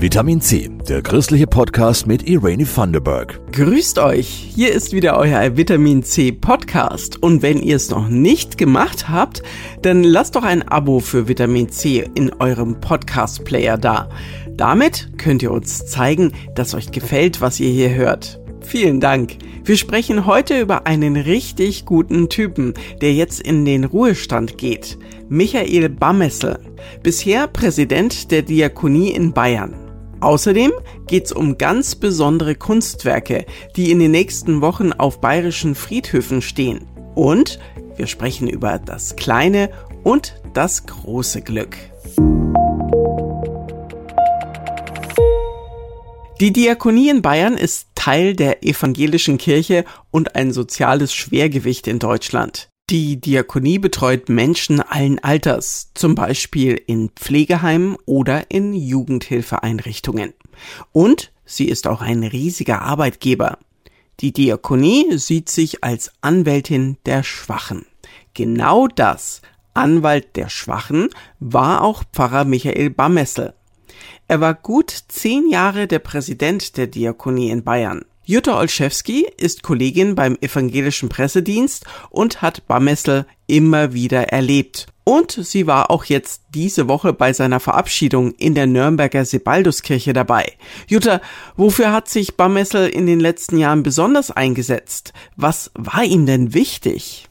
Vitamin C, der christliche Podcast mit Irene Thunderberg. Grüßt euch, hier ist wieder euer Vitamin C Podcast. Und wenn ihr es noch nicht gemacht habt, dann lasst doch ein Abo für Vitamin C in eurem Podcast-Player da. Damit könnt ihr uns zeigen, dass euch gefällt, was ihr hier hört. Vielen Dank. Wir sprechen heute über einen richtig guten Typen, der jetzt in den Ruhestand geht. Michael Bammessel, bisher Präsident der Diakonie in Bayern. Außerdem geht's um ganz besondere Kunstwerke, die in den nächsten Wochen auf bayerischen Friedhöfen stehen. Und wir sprechen über das kleine und das große Glück. Die Diakonie in Bayern ist Teil der evangelischen Kirche und ein soziales Schwergewicht in Deutschland. Die Diakonie betreut Menschen allen Alters, zum Beispiel in Pflegeheimen oder in Jugendhilfeeinrichtungen. Und sie ist auch ein riesiger Arbeitgeber. Die Diakonie sieht sich als Anwältin der Schwachen. Genau das, Anwalt der Schwachen, war auch Pfarrer Michael Bammessel. Er war gut zehn Jahre der Präsident der Diakonie in Bayern. Jutta Olszewski ist Kollegin beim Evangelischen Pressedienst und hat Bammessel immer wieder erlebt. Und sie war auch jetzt diese Woche bei seiner Verabschiedung in der Nürnberger Sebalduskirche dabei. Jutta, wofür hat sich Bammessel in den letzten Jahren besonders eingesetzt? Was war ihm denn wichtig?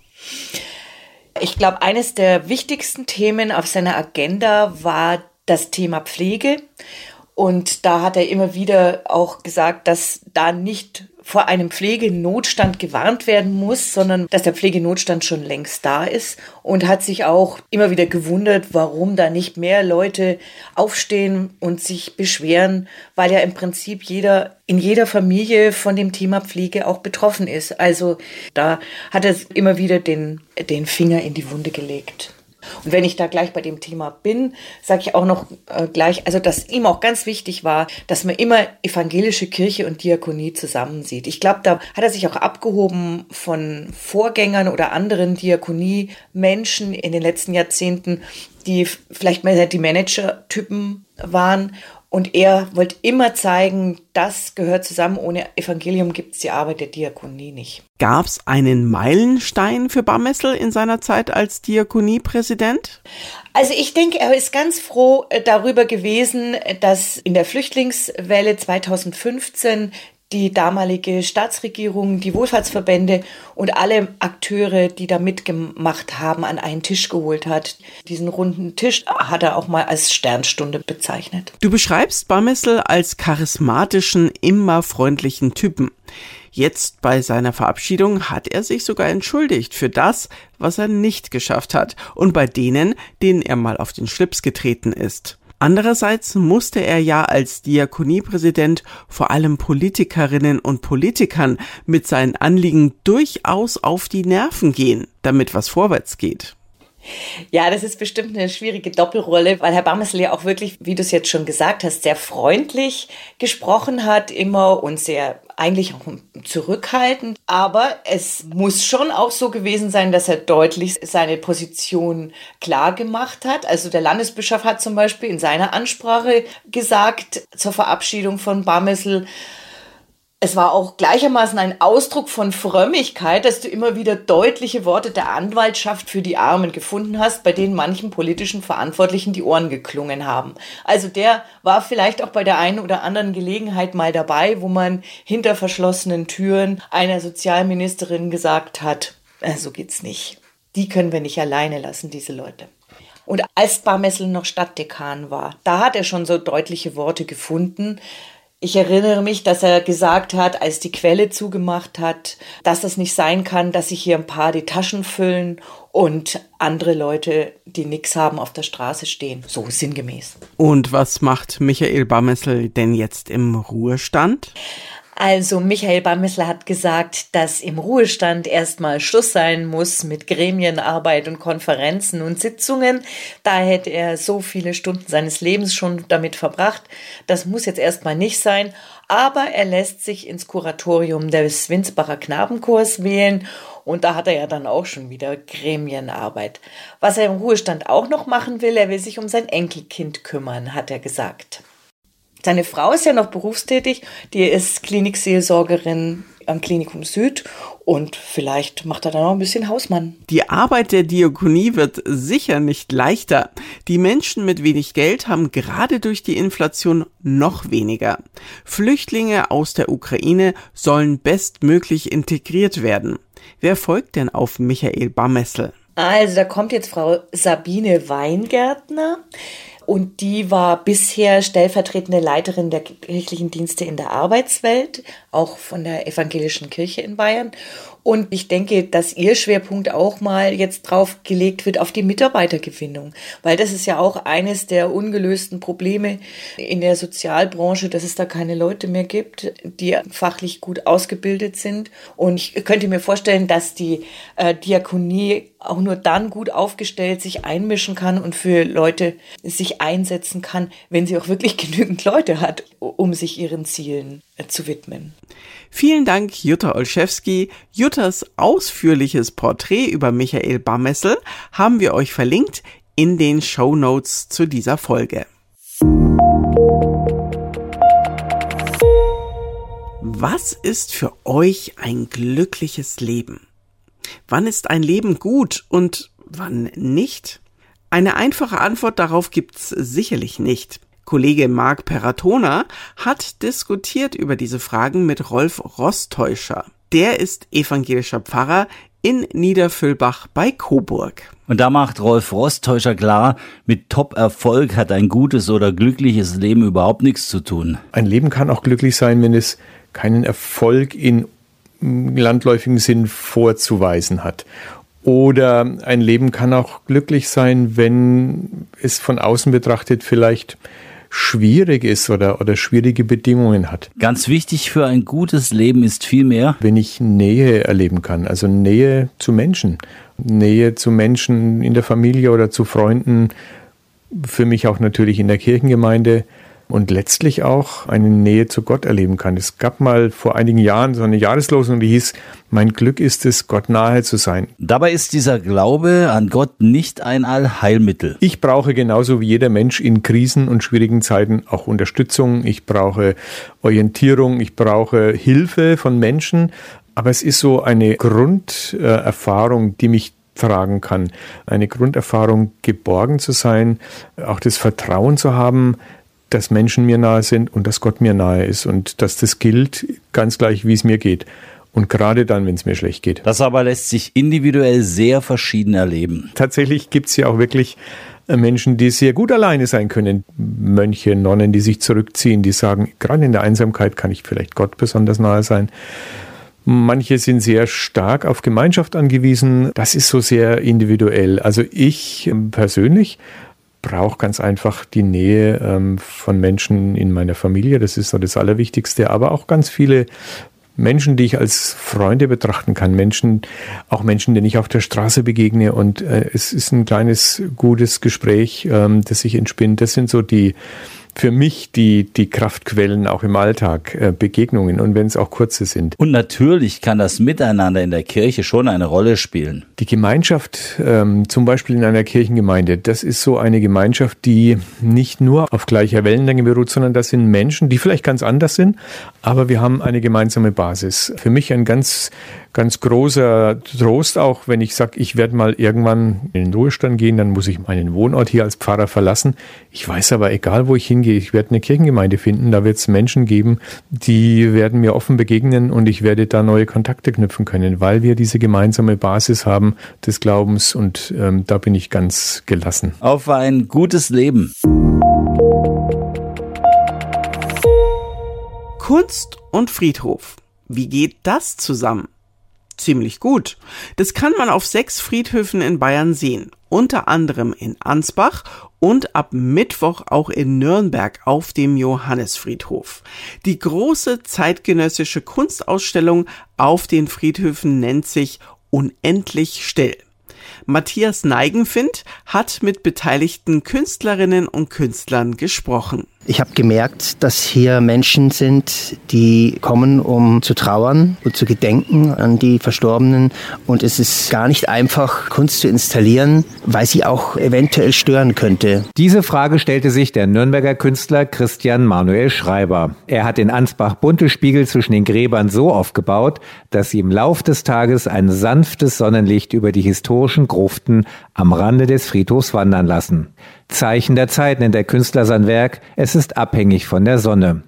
Ich glaube, eines der wichtigsten Themen auf seiner Agenda war das Thema Pflege und da hat er immer wieder auch gesagt, dass da nicht vor einem Pflegenotstand gewarnt werden muss, sondern dass der Pflegenotstand schon längst da ist und hat sich auch immer wieder gewundert, warum da nicht mehr Leute aufstehen und sich beschweren, weil ja im Prinzip jeder in jeder Familie von dem Thema Pflege auch betroffen ist. Also da hat er immer wieder den, den Finger in die Wunde gelegt. Und wenn ich da gleich bei dem Thema bin, sage ich auch noch äh, gleich, also dass ihm auch ganz wichtig war, dass man immer evangelische Kirche und Diakonie zusammensieht. Ich glaube, da hat er sich auch abgehoben von Vorgängern oder anderen Diakonie-Menschen in den letzten Jahrzehnten, die vielleicht mehr die Manager-Typen waren und er wollte immer zeigen, das gehört zusammen. Ohne Evangelium gibt es die Arbeit der Diakonie nicht. Gab es einen Meilenstein für Barmessel in seiner Zeit als Diakoniepräsident? Also ich denke, er ist ganz froh darüber gewesen, dass in der Flüchtlingswelle 2015 die damalige Staatsregierung, die Wohlfahrtsverbände und alle Akteure, die da mitgemacht haben, an einen Tisch geholt hat. Diesen runden Tisch hat er auch mal als Sternstunde bezeichnet. Du beschreibst Barmessel als charismatischen, immer freundlichen Typen. Jetzt bei seiner Verabschiedung hat er sich sogar entschuldigt für das, was er nicht geschafft hat und bei denen, denen er mal auf den Schlips getreten ist. Andererseits musste er ja als Diakoniepräsident vor allem Politikerinnen und Politikern mit seinen Anliegen durchaus auf die Nerven gehen, damit was vorwärts geht. Ja, das ist bestimmt eine schwierige Doppelrolle, weil Herr Bammesel ja auch wirklich, wie du es jetzt schon gesagt hast, sehr freundlich gesprochen hat immer und sehr eigentlich auch zurückhaltend. Aber es muss schon auch so gewesen sein, dass er deutlich seine Position klar gemacht hat. Also der Landesbischof hat zum Beispiel in seiner Ansprache gesagt zur Verabschiedung von Bammesel, es war auch gleichermaßen ein Ausdruck von Frömmigkeit, dass du immer wieder deutliche Worte der Anwaltschaft für die Armen gefunden hast, bei denen manchen politischen Verantwortlichen die Ohren geklungen haben. Also der war vielleicht auch bei der einen oder anderen Gelegenheit mal dabei, wo man hinter verschlossenen Türen einer Sozialministerin gesagt hat, äh, so geht's nicht. Die können wir nicht alleine lassen, diese Leute. Und als Barmessel noch Stadtdekan war, da hat er schon so deutliche Worte gefunden, ich erinnere mich, dass er gesagt hat, als die Quelle zugemacht hat, dass es nicht sein kann, dass sich hier ein paar die Taschen füllen und andere Leute, die nichts haben, auf der Straße stehen. So sinngemäß. Und was macht Michael Bammessel denn jetzt im Ruhestand? Also Michael Bamissler hat gesagt, dass im Ruhestand erstmal Schluss sein muss mit Gremienarbeit und Konferenzen und Sitzungen. Da hätte er so viele Stunden seines Lebens schon damit verbracht. Das muss jetzt erstmal nicht sein. Aber er lässt sich ins Kuratorium des Winsbacher Knabenchors wählen und da hat er ja dann auch schon wieder Gremienarbeit. Was er im Ruhestand auch noch machen will, er will sich um sein Enkelkind kümmern, hat er gesagt. Seine Frau ist ja noch berufstätig, die ist Klinikseelsorgerin am Klinikum Süd und vielleicht macht er dann noch ein bisschen Hausmann. Die Arbeit der Diakonie wird sicher nicht leichter. Die Menschen mit wenig Geld haben gerade durch die Inflation noch weniger. Flüchtlinge aus der Ukraine sollen bestmöglich integriert werden. Wer folgt denn auf Michael Barmessel? Also da kommt jetzt Frau Sabine Weingärtner. Und die war bisher stellvertretende Leiterin der kirchlichen Dienste in der Arbeitswelt, auch von der evangelischen Kirche in Bayern. Und ich denke, dass ihr Schwerpunkt auch mal jetzt drauf gelegt wird auf die Mitarbeitergewinnung, weil das ist ja auch eines der ungelösten Probleme in der Sozialbranche, dass es da keine Leute mehr gibt, die fachlich gut ausgebildet sind. Und ich könnte mir vorstellen, dass die äh, Diakonie auch nur dann gut aufgestellt sich einmischen kann und für Leute sich einsetzen kann, wenn sie auch wirklich genügend Leute hat, um sich ihren Zielen äh, zu widmen. Vielen Dank, Jutta Olszewski. Juttas ausführliches Porträt über Michael Barmessel haben wir euch verlinkt in den Show Notes zu dieser Folge. Was ist für euch ein glückliches Leben? Wann ist ein Leben gut und wann nicht? Eine einfache Antwort darauf gibt's sicherlich nicht. Kollege Marc Peratona hat diskutiert über diese Fragen mit Rolf Rostäuscher. Der ist evangelischer Pfarrer in Niederfüllbach bei Coburg. Und da macht Rolf Rostäuscher klar, mit Top-Erfolg hat ein gutes oder glückliches Leben überhaupt nichts zu tun. Ein Leben kann auch glücklich sein, wenn es keinen Erfolg in landläufigen Sinn vorzuweisen hat. Oder ein Leben kann auch glücklich sein, wenn es von außen betrachtet vielleicht schwierig ist oder, oder schwierige Bedingungen hat. Ganz wichtig für ein gutes Leben ist vielmehr, wenn ich Nähe erleben kann, also Nähe zu Menschen, Nähe zu Menschen in der Familie oder zu Freunden, für mich auch natürlich in der Kirchengemeinde, und letztlich auch eine Nähe zu Gott erleben kann. Es gab mal vor einigen Jahren so eine Jahreslosung, die hieß, mein Glück ist es, Gott nahe zu sein. Dabei ist dieser Glaube an Gott nicht ein Allheilmittel. Ich brauche genauso wie jeder Mensch in Krisen und schwierigen Zeiten auch Unterstützung. Ich brauche Orientierung. Ich brauche Hilfe von Menschen. Aber es ist so eine Grunderfahrung, die mich tragen kann. Eine Grunderfahrung, geborgen zu sein, auch das Vertrauen zu haben, dass Menschen mir nahe sind und dass Gott mir nahe ist und dass das gilt, ganz gleich, wie es mir geht. Und gerade dann, wenn es mir schlecht geht. Das aber lässt sich individuell sehr verschieden erleben. Tatsächlich gibt es ja auch wirklich äh, Menschen, die sehr gut alleine sein können. Mönche, Nonnen, die sich zurückziehen, die sagen, gerade in der Einsamkeit kann ich vielleicht Gott besonders nahe sein. Manche sind sehr stark auf Gemeinschaft angewiesen. Das ist so sehr individuell. Also ich ähm, persönlich brauche ganz einfach die Nähe ähm, von Menschen in meiner Familie. Das ist so das Allerwichtigste. Aber auch ganz viele Menschen, die ich als Freunde betrachten kann. Menschen, auch Menschen, denen ich auf der Straße begegne. Und äh, es ist ein kleines, gutes Gespräch, ähm, das sich entspinnt. Das sind so die, für mich die, die Kraftquellen auch im Alltag, äh, Begegnungen und wenn es auch kurze sind. Und natürlich kann das Miteinander in der Kirche schon eine Rolle spielen. Die Gemeinschaft, ähm, zum Beispiel in einer Kirchengemeinde, das ist so eine Gemeinschaft, die nicht nur auf gleicher Wellenlänge beruht, sondern das sind Menschen, die vielleicht ganz anders sind, aber wir haben eine gemeinsame Basis. Für mich ein ganz ganz großer Trost auch, wenn ich sage, ich werde mal irgendwann in den Ruhestand gehen, dann muss ich meinen Wohnort hier als Pfarrer verlassen. Ich weiß aber, egal wo ich hingehe, ich werde eine Kirchengemeinde finden, da wird es Menschen geben, die werden mir offen begegnen und ich werde da neue Kontakte knüpfen können, weil wir diese gemeinsame Basis haben des Glaubens und ähm, da bin ich ganz gelassen. Auf ein gutes Leben. Kunst und Friedhof. Wie geht das zusammen? Ziemlich gut. Das kann man auf sechs Friedhöfen in Bayern sehen, unter anderem in Ansbach und ab Mittwoch auch in Nürnberg auf dem Johannesfriedhof. Die große zeitgenössische Kunstausstellung auf den Friedhöfen nennt sich Unendlich still. Matthias Neigenfind hat mit beteiligten Künstlerinnen und Künstlern gesprochen. Ich habe gemerkt, dass hier Menschen sind, die kommen, um zu trauern und zu gedenken an die Verstorbenen. Und es ist gar nicht einfach, Kunst zu installieren, weil sie auch eventuell stören könnte. Diese Frage stellte sich der Nürnberger Künstler Christian Manuel Schreiber. Er hat in Ansbach bunte Spiegel zwischen den Gräbern so aufgebaut, dass sie im Lauf des Tages ein sanftes Sonnenlicht über die historischen Gruften am Rande des Friedhofs wandern lassen. Zeichen der Zeit nennt der Künstler sein Werk. Es ist abhängig von der Sonne.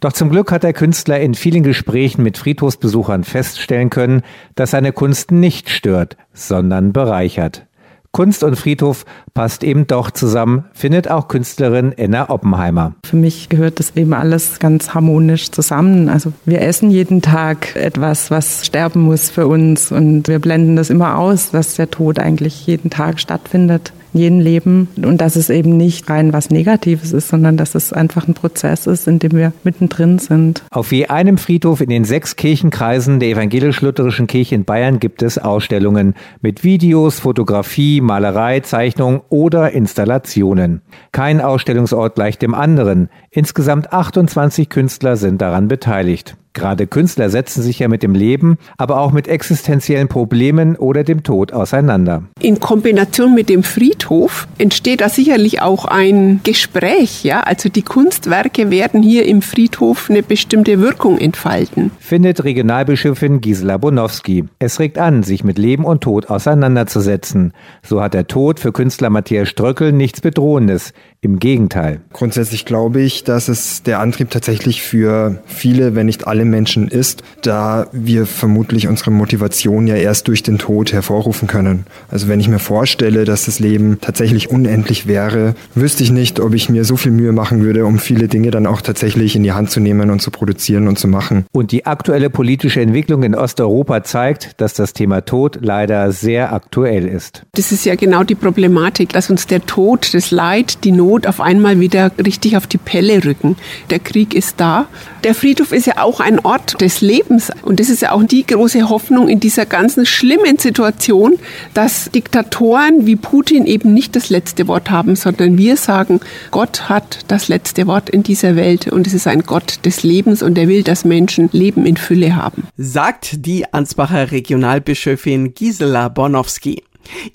Doch zum Glück hat der Künstler in vielen Gesprächen mit Friedhofsbesuchern feststellen können, dass seine Kunst nicht stört, sondern bereichert. Kunst und Friedhof passt eben doch zusammen, findet auch Künstlerin Enna Oppenheimer. Für mich gehört das eben alles ganz harmonisch zusammen. Also wir essen jeden Tag etwas, was sterben muss für uns und wir blenden das immer aus, dass der Tod eigentlich jeden Tag stattfindet jedem Leben und dass es eben nicht rein was Negatives ist, sondern dass es einfach ein Prozess ist, in dem wir mittendrin sind. Auf je einem Friedhof in den sechs Kirchenkreisen der evangelisch-lutherischen Kirche in Bayern gibt es Ausstellungen mit Videos, Fotografie, Malerei, Zeichnung oder Installationen. Kein Ausstellungsort gleich dem anderen. Insgesamt 28 Künstler sind daran beteiligt. Gerade Künstler setzen sich ja mit dem Leben, aber auch mit existenziellen Problemen oder dem Tod auseinander. In Kombination mit dem Friedhof entsteht da sicherlich auch ein Gespräch, ja? Also die Kunstwerke werden hier im Friedhof eine bestimmte Wirkung entfalten. Findet Regionalbischöfin Gisela Bonowski. Es regt an, sich mit Leben und Tod auseinanderzusetzen. So hat der Tod für Künstler Matthias Ströckel nichts Bedrohendes. Im Gegenteil. Grundsätzlich glaube ich, dass es der Antrieb tatsächlich für viele, wenn nicht alle Menschen ist, da wir vermutlich unsere Motivation ja erst durch den Tod hervorrufen können. Also wenn ich mir vorstelle, dass das Leben tatsächlich unendlich wäre, wüsste ich nicht, ob ich mir so viel Mühe machen würde, um viele Dinge dann auch tatsächlich in die Hand zu nehmen und zu produzieren und zu machen. Und die aktuelle politische Entwicklung in Osteuropa zeigt, dass das Thema Tod leider sehr aktuell ist. Das ist ja genau die Problematik, dass uns der Tod, das Leid, die Not Not auf einmal wieder richtig auf die Pelle rücken. Der Krieg ist da. Der Friedhof ist ja auch ein Ort des Lebens. Und das ist ja auch die große Hoffnung in dieser ganzen schlimmen Situation, dass Diktatoren wie Putin eben nicht das letzte Wort haben, sondern wir sagen, Gott hat das letzte Wort in dieser Welt und es ist ein Gott des Lebens und er will, dass Menschen Leben in Fülle haben. Sagt die Ansbacher Regionalbischöfin Gisela Bornowski.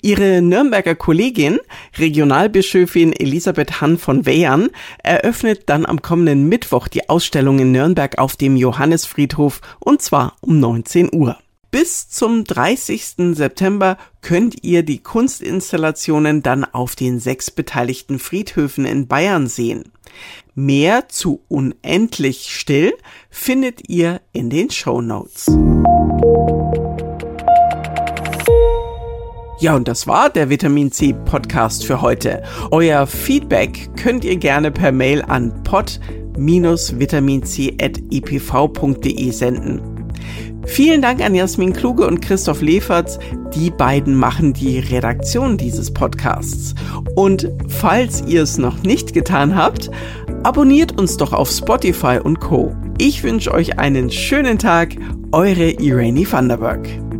Ihre Nürnberger Kollegin, Regionalbischöfin Elisabeth Hann von Weyern, eröffnet dann am kommenden Mittwoch die Ausstellung in Nürnberg auf dem Johannesfriedhof und zwar um 19 Uhr. Bis zum 30. September könnt ihr die Kunstinstallationen dann auf den sechs beteiligten Friedhöfen in Bayern sehen. Mehr zu Unendlich Still findet ihr in den Show Notes. Ja, und das war der Vitamin C Podcast für heute. Euer Feedback könnt ihr gerne per Mail an pod-vitaminc.epv.de senden. Vielen Dank an Jasmin Kluge und Christoph Leferz. Die beiden machen die Redaktion dieses Podcasts. Und falls ihr es noch nicht getan habt, abonniert uns doch auf Spotify und Co. Ich wünsche euch einen schönen Tag. Eure Irene Vanderberg.